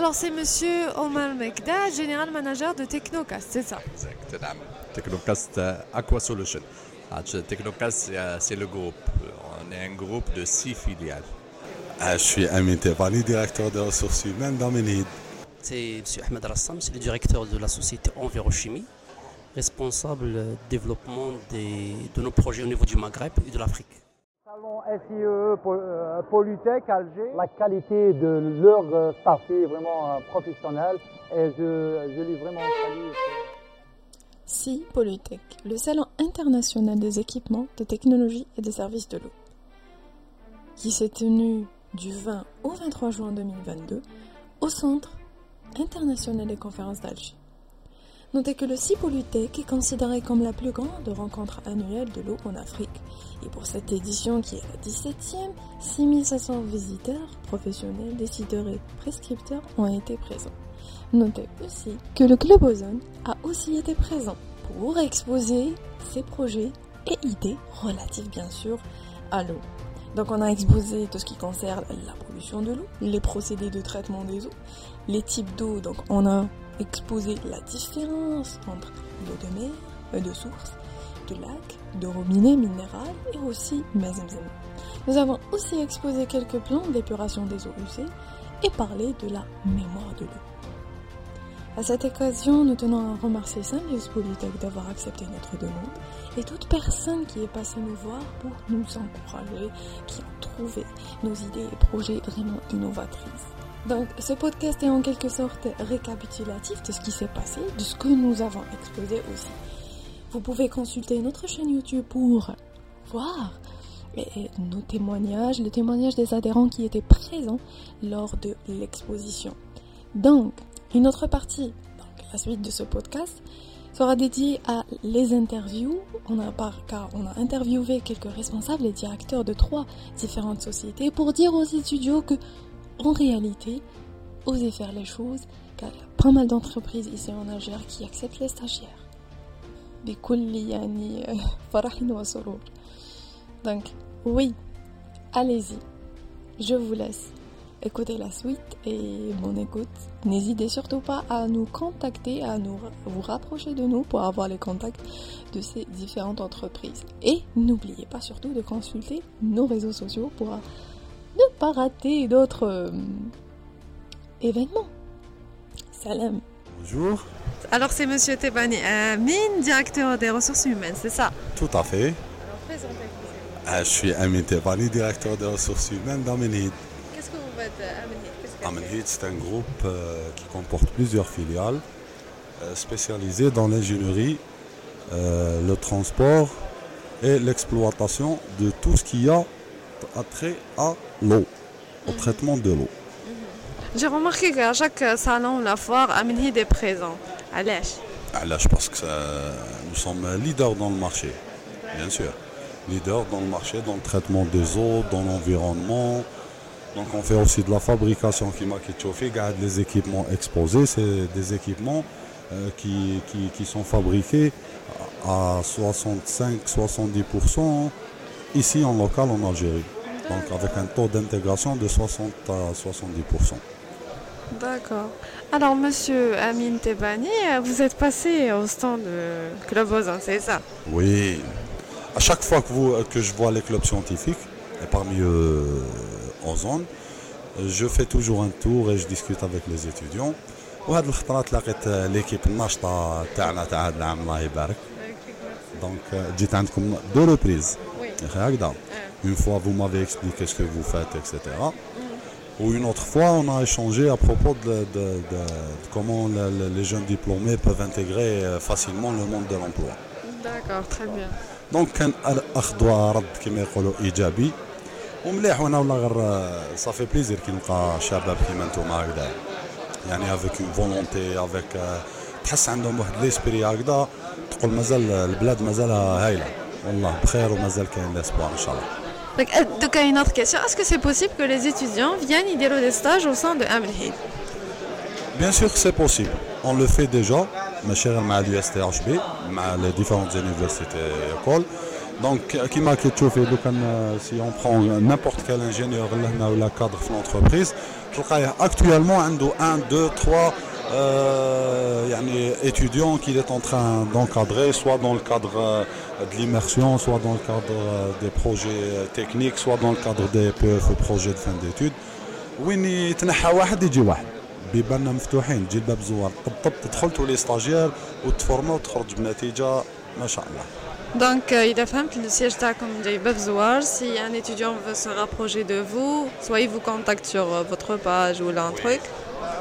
Alors c'est monsieur Omar Mekda, général manager de Technocast, c'est ça? Exact, Technocast euh, Aqua Solution? Ah, Technocast, euh, c'est le groupe. On est un groupe de six filiales. Ah, je suis Amit Tebani, directeur de ressources humaines dans Ménhid. C'est M. Ahmed Rassam, c'est le directeur de la société Envirochimie, responsable du développement des, de nos projets au niveau du Maghreb et de l'Afrique. Salon SIE euh, Polytech Alger. La qualité de leur euh, staff est vraiment euh, professionnelle et je, je l'ai vraiment salué. Si Polytech, le salon international des équipements, de technologie et des services de l'eau, qui s'est tenu du 20 au 23 juin 2022 au Centre international des conférences d'Alger. Notez que le Polytech est considéré comme la plus grande rencontre annuelle de l'eau en Afrique. Et pour cette édition qui est la 17e, 6500 visiteurs, professionnels, décideurs et prescripteurs ont été présents. Notez aussi que le Club Ozone a aussi été présent pour exposer ses projets et idées relatifs bien sûr à l'eau. Donc on a exposé tout ce qui concerne la pollution de l'eau, les procédés de traitement des eaux, les types d'eau. Donc on a exposé la différence entre l'eau de mer, euh, de source, de lac, de robinet minéral et aussi Mazemzem. Nous avons aussi exposé quelques plans d'épuration des eaux usées et parlé de la mémoire de l'eau. À cette occasion, nous tenons à remercier Saint-Lius Polytech d'avoir accepté notre demande et toute personne qui est passée nous voir pour nous encourager, qui a trouvé nos idées et projets vraiment innovatrices. Donc, ce podcast est en quelque sorte récapitulatif de ce qui s'est passé, de ce que nous avons exposé aussi. Vous pouvez consulter notre chaîne YouTube pour voir nos témoignages, les témoignages des adhérents qui étaient présents lors de l'exposition. Donc, une autre partie, donc la suite de ce podcast, sera dédiée à les interviews. On a, car on a interviewé quelques responsables et directeurs de trois différentes sociétés pour dire aux étudiants que, en réalité, osez faire les choses, car il y a pas mal d'entreprises ici en Algérie qui acceptent les stagiaires. بكل يعني فرح وسرور. Donc, oui, allez-y. Je vous laisse écouter la suite et mon écoute. N'hésitez surtout pas à nous contacter, à nous vous rapprocher de nous pour avoir les contacts de ces différentes entreprises. Et n'oubliez pas surtout de consulter nos réseaux sociaux pour ne pas rater d'autres euh, événements. Salam. Bonjour, Alors c'est monsieur Tebani Amin, directeur des ressources humaines, c'est ça? Tout à fait. Alors présentez-vous. Ah, je suis Amin Tebani, directeur des ressources humaines d'Amenid. Qu'est-ce que vous faites que- Amenid, c'est un groupe euh, qui comporte plusieurs filiales euh, spécialisées dans l'ingénierie, euh, le transport et l'exploitation de tout ce qui a trait à l'eau, au traitement de l'eau. J'ai remarqué qu'à chaque salon, la foire, Amin Hid est présent. Là, je pense que ça- nous sommes leaders dans le marché, bien sûr. Leaders dans le marché, dans le traitement des eaux, dans l'environnement. Donc, on fait aussi de la fabrication qui m'a chauffé. Regarde les équipements exposés, c'est des équipements euh, qui, qui, qui sont fabriqués à 65-70% ici en local en Algérie Donc, avec un taux d'intégration de 60 à 70%. D'accord. Alors, monsieur Amin Tebani, euh, vous êtes passé au stand de Club Ozon, c'est ça Oui. À chaque fois que, vous, que je vois les clubs scientifiques, et parmi eux en zone, je fais toujours un tour et je discute avec les étudiants. وهاد الخطرات لقيت ليكيب الناشطه تاعنا تاع هذا العام الله يبارك دونك جيت عندكم دو ريبريز Oui. هكذا une fois vous m'avez expliqué ce que vous faites etc ou une autre fois on a échangé à propos de, de- de- de comment le- le- les jeunes diplômés peuvent intégrer euh, facilement le monde de l'emploi D'accord, très bien. دونك كان اخذ ورد كما يقولوا ايجابي ومليح وانا والله غير صافي بليزير كي نلقى شباب كيما نتوما هكذا يعني افيك اون فولونتي افيك تحس عندهم واحد ليسبري هكذا تقول مازال البلاد مازالها هايله Allah, frère, mazal kayen l'espoir, Inch'Allah. Euh, donc, il y a une autre question. Est-ce que c'est possible que les étudiants viennent y dérouler des stages au sein de Amlhid Bien sûr que c'est possible. On le fait déjà, ma chère, à l'USTHB, à les différentes universités et écoles. Donc, euh, qui m'a euh, si on prend n'importe quel ingénieur ou la cadre de l'entreprise, actuellement, un, deux, trois euh, étudiants qu'il est en train d'encadrer, soit dans le cadre euh, de l'immersion, soit dans le cadre euh, des projets techniques, soit dans le cadre des PF, projets de fin d'études. وين يتنحى واحد يجي واحد بيباننا مفتوحين تجي الباب زوار طب تدخل تولي ستاجير وتفورما وتخرج بنتيجه ما شاء الله Donc, euh, il a fait le siège comme Zouar. Si un étudiant veut se rapprocher de vous, soit il vous contacte sur euh, votre page ou là un truc.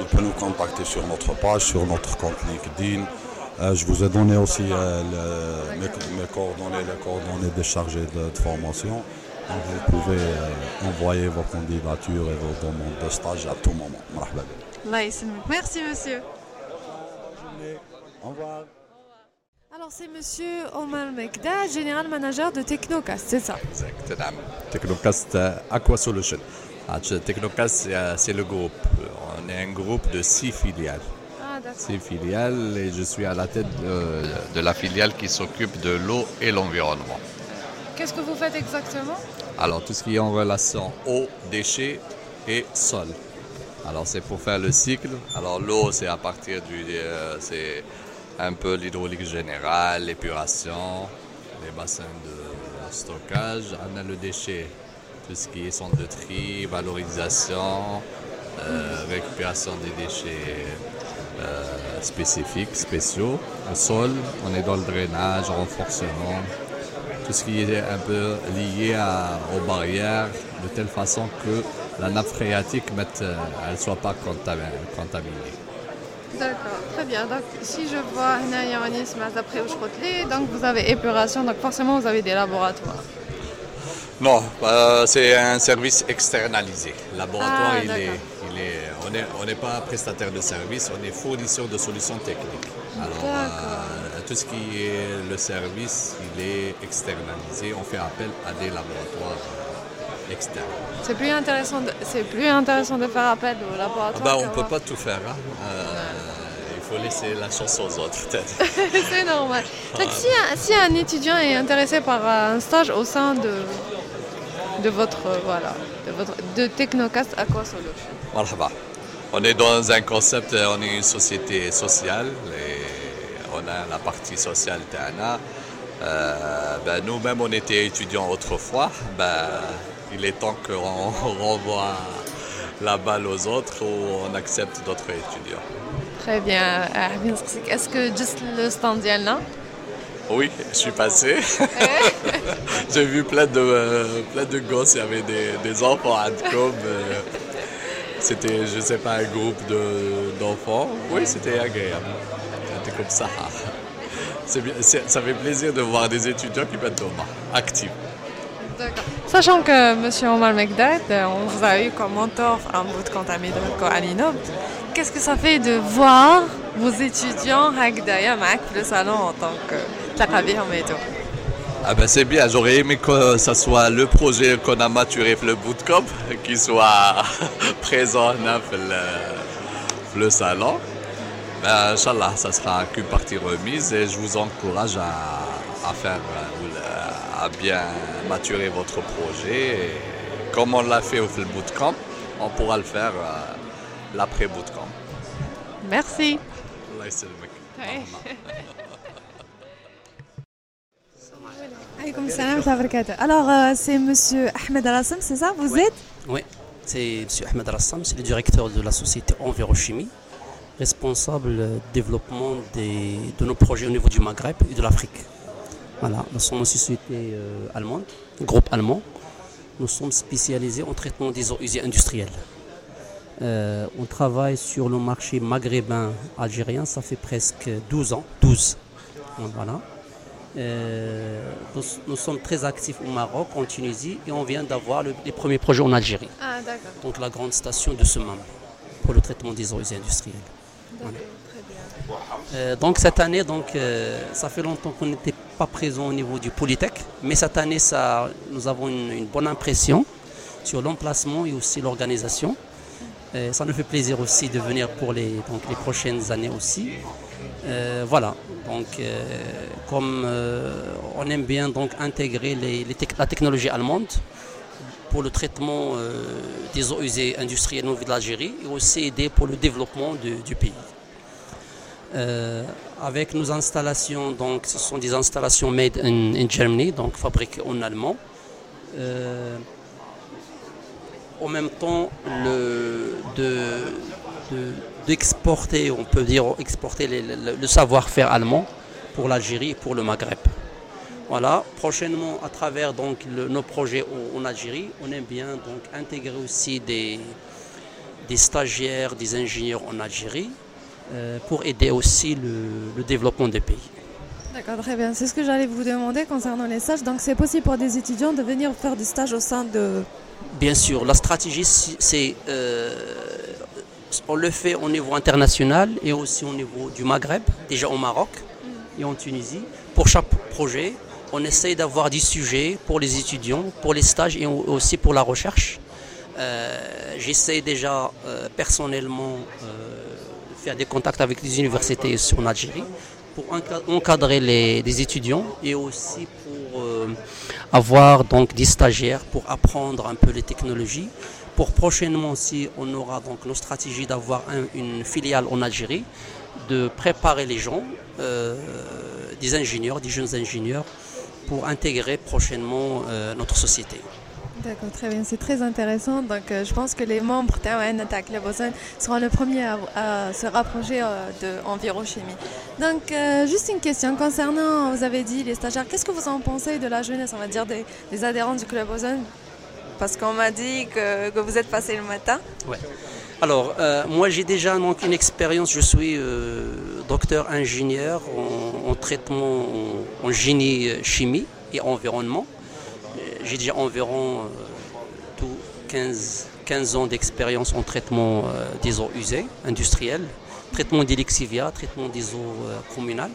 Il peut nous contacter sur notre page, sur notre compte LinkedIn. Euh, je vous ai donné aussi mes, coordonnées, les coordonnées des chargés de, formation. Donc vous pouvez envoyer vos candidatures et vos demandes de stage à tout moment. Merci monsieur. Au revoir. Alors c'est monsieur Omar Mekda, général manager de Technocast, c'est ça? Exactement. Technocast euh, Aqua Solution. Ah, Technocast, euh, c'est le groupe. On est un groupe de six filiales. Ah, six filiales et je suis à la tête de, la filiale qui s'occupe de l'eau et l'environnement. Qu'est-ce que vous faites exactement? Alors tout ce qui est en relation eau, déchets et sol. Alors c'est pour faire le cycle. Alors l'eau c'est à partir du... Euh, un peu l'hydraulique générale, l'épuration, les bassins de stockage. On a le déchet, tout ce qui est centre de tri, valorisation, récupération des déchets euh, spécifiques, spéciaux. Au sol, on est dans le drainage, renforcement, tout ce qui est un peu lié aux barrières, de telle façon que la nappe phréatique euh, ne soit pas contaminée. D'accord, très bien. Donc, si je vois d'après où donc vous avez épuration, donc forcément vous avez des laboratoires. Non, euh, c'est un service externalisé. Laboratoire, ah, il est, il est, on n'est pas prestataire de service, on est fournisseur de solutions techniques. Alors, euh, tout ce qui est le service, il est externalisé. On fait appel à des laboratoires externes. C'est plus intéressant, de, c'est plus intéressant de faire appel au laboratoire. Ah bah, on ne peut pas tout faire. Hein. Euh, il faut laisser la chance aux autres, peut-être. c'est normal. Donc, si, un, étudiant est intéressé par un stage au sein de, de votre, voilà, de votre, de Technocast Aqua Solution. On est dans un concept, on est une société sociale et on a la partie sociale Tana. Euh, ben, nous-mêmes, on était étudiants autrefois. Ben, il est temps qu'on renvoie la balle aux autres ou on accepte d'autres étudiants. Très bien. Est-ce que juste le stand là Oui, je suis passé. J'ai vu plein de, euh, plein de gosses, il y avait des, enfants à com. Euh, c'était, je ne sais pas, un groupe d'enfants. oui, c'était agréable. C'était comme ça. ça fait plaisir de voir des étudiants qui mettent Thomas, actifs. Sachant que M. Omar Megdad, on vous a eu comme mentor un bout de contamin de qu'est-ce que ça fait de voir vos étudiants avec le salon en tant que Méto ah ben c'est bien, j'aurais aimé que ce soit le projet qu'on a maturé le bootcamp qui soit présent dans le, le salon. Ben, Inch'Allah, ça sera qu'une partie remise et je vous encourage à, à faire à bien maturer votre projet. comme on l'a fait au bootcamp, on pourra le faire euh. Alors, euh, c'est monsieur Ahmed Alassam, c'est ça? Vous êtes? Oui, c'est monsieur Ahmed Alassam, c'est le directeur de la société Envirochimie, responsable développement de nos projets au niveau du Maghreb et de l'Afrique. Voilà, nous sommes une société euh, allemande, groupe allemand. Nous sommes spécialisés en traitement des eaux usées industrielles. Euh, on travaille sur le marché maghrébin algérien, ça fait presque 12 ans, 12. Voilà. Euh, nous, sommes très actifs au Maroc, en Tunisie, et on vient d'avoir les premiers projets en Algérie. Ah, donc la grande station de Semam pour le traitement des eaux industrielles. Euh, donc cette année, donc, euh, ça fait longtemps qu'on n'était pas présent au niveau du Polytech, mais cette année, ça, nous avons une, bonne impression sur l'emplacement et aussi l'organisation. Ça nous fait plaisir aussi de venir pour les, donc, les prochaines années aussi. Voilà, donc comme on aime bien donc intégrer la technologie allemande pour le traitement des eaux usées industrielles de l'Algérie et aussi aider pour le développement du pays. avec nos installations, donc ce sont des installations made in, Germany, donc fabriquées en allemand. en même temps, le, d'exporter, on peut dire exporter le, savoir-faire allemand pour l'Algérie et pour le Maghreb. Voilà, prochainement à travers donc nos projets en, Algérie, on aime bien donc intégrer aussi des, des stagiaires, des ingénieurs en Algérie euh, pour aider aussi le, développement des pays. D'accord, très bien. C'est ce que j'allais vous demander concernant les stages. Donc c'est possible pour des étudiants de venir faire du stage au sein de... Bien sûr, la stratégie c'est euh, on le fait au niveau international et aussi au niveau du Maghreb, déjà au Maroc et en Tunisie. Pour chaque projet, on essaye d'avoir des sujets pour les étudiants, pour les stages et aussi pour la recherche. Euh, j'essaie déjà euh, personnellement euh, de faire des contacts avec les universités en Algérie pour encadrer les, étudiants et aussi pour avoir donc des stagiaires pour apprendre un peu les technologies pour prochainement aussi, on aura donc nos stratégies d'avoir une filiale en Algérie, de préparer les gens, euh, des ingénieurs, des jeunes ingénieurs, pour intégrer prochainement euh, notre société. D'accord, très bien, c'est très intéressant. Donc, euh, je pense que les membres de Boson seront les premiers à, se rapprocher de Envirochimie. Donc, juste une question concernant, vous avez dit les stagiaires, qu'est-ce que vous en pensez de la jeunesse, on va dire, des, adhérents du Club Ozone parce qu'on m'a dit que, vous êtes passé le matin. Ouais. Alors, euh, moi j'ai déjà une expérience, je suis euh, docteur ingénieur en, traitement en, génie euh, chimie et environnement. J'ai déjà environ 15, 15 ans d'expérience en traitement des eaux usées industrielles, traitement d'Elixivia, traitement des eaux communales.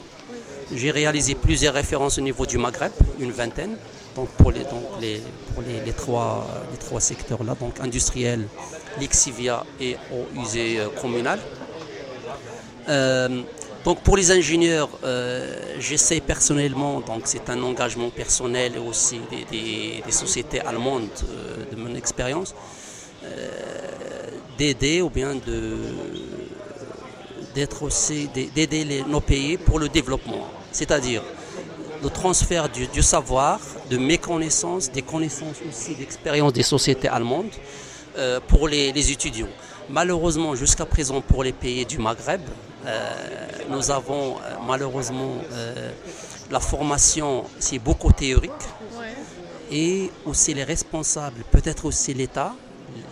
J'ai réalisé plusieurs références au niveau du Maghreb, une vingtaine pour les, pour les, trois, les trois secteurs-là, donc industriel, lixivia et eau usée euh, communale. Euh, donc pour les ingénieurs, euh, j'essaie personnellement, donc c'est un engagement personnel et aussi des, sociétés allemandes de mon expérience, d'aider ou bien de d'aider nos pays pour le développement. C'est-à-dire le transfert du, savoir, de méconnaissance, des connaissances aussi d'expérience des sociétés allemandes euh, pour les, étudiants. Malheureusement, jusqu'à présent, pour les pays du Maghreb, euh, nous avons euh, malheureusement la formation, c'est beaucoup théorique, et aussi les responsables, peut-être aussi l'État,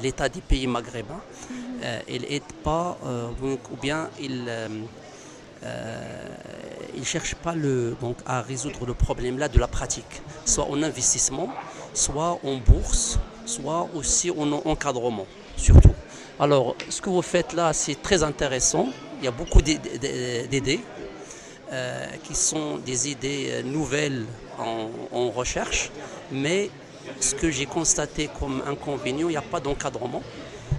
l'État des pays maghrébins, il n'aide pas, ou bien il ils ne cherchent pas le, donc, à résoudre le problème-là de la pratique, soit en investissement, soit en bourse, soit aussi en encadrement, surtout. Alors, ce que vous faites là, c'est très intéressant. Il y a beaucoup d'idées euh, qui sont des idées euh, nouvelles en, recherche, mais ce que j'ai constaté comme inconvénient, il n'y a pas d'encadrement,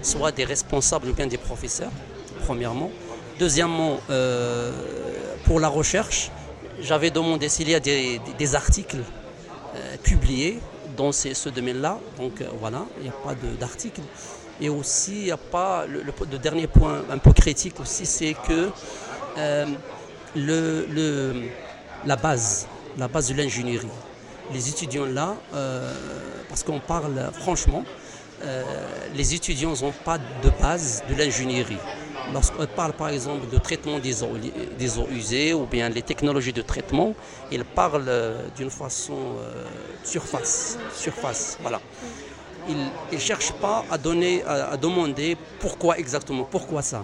soit des responsables ou bien des professeurs, premièrement. Deuxièmement, euh, pour la recherche, j'avais demandé s'il y a des, articles publiés dans ce domaine-là. Donc voilà, il n'y a pas d'articles. Et aussi, il a pas. Le, dernier point un peu critique aussi, c'est que le, la base, la base de l'ingénierie, les étudiants là, parce qu'on parle franchement, les étudiants n'ont pas de base de l'ingénierie. Lorsqu'on parle par exemple de traitement des eaux, des eaux usées ou bien les technologies de traitement, il parle euh, d'une façon euh, surface, surface, voilà. Il ne cherche pas à, donner, à, demander pourquoi exactement, pourquoi ça?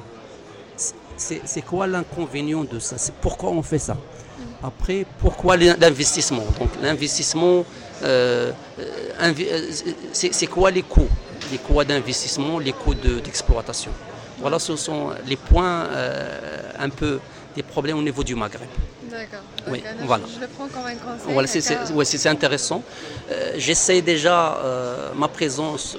C'est quoi l'inconvénient de ça? C'est pourquoi on fait ça? Après, pourquoi l'investissement? Donc l'investissement, euh, c'est quoi les coûts? Les coûts d'investissement, les coûts d'exploitation. Voilà, ce sont les points euh, un peu des problèmes au niveau du Maghreb. D'accord. Oui, voilà. Je le prends comme un conseil. Voilà, c'est intéressant. Euh, j'essaie déjà euh, ma présence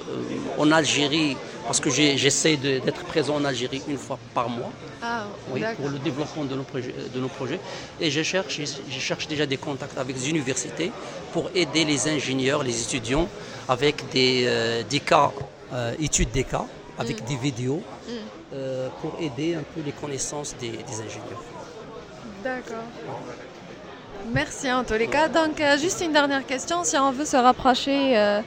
en Algérie parce que j'essaie d'être présent en Algérie une fois par mois Ah, oui, pour le développement de nos, projets, de nos projets. Et je cherche, je cherche déjà des contacts avec les universités pour aider les ingénieurs, les étudiants avec des, euh, des cas, euh, études des cas, avec Mm. des vidéos, euh, pour aider un peu les connaissances des, des ingénieurs. D'accord. Merci en tous les cas. Donc, euh, juste une dernière question. Si on veut se rapprocher euh,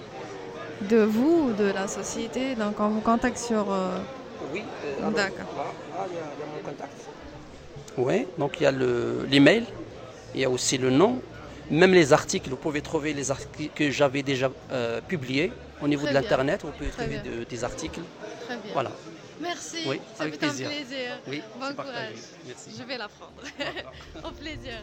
de vous, de la société, donc on vous contacte sur... Oui, D'accord. il y, a mon contact. Oui, donc il y a le- l'email, il y a aussi le nom, même les articles. Vous pouvez trouver les articles que j'avais déjà publiés au niveau Très de l'internet. Vous pouvez Très trouver de- des articles. Très bien. Voilà. Merci. Oui, Ça avec fait un plaisir. Oui, Bon partagé. courage. Merci. Je vais la prendre. Au plaisir.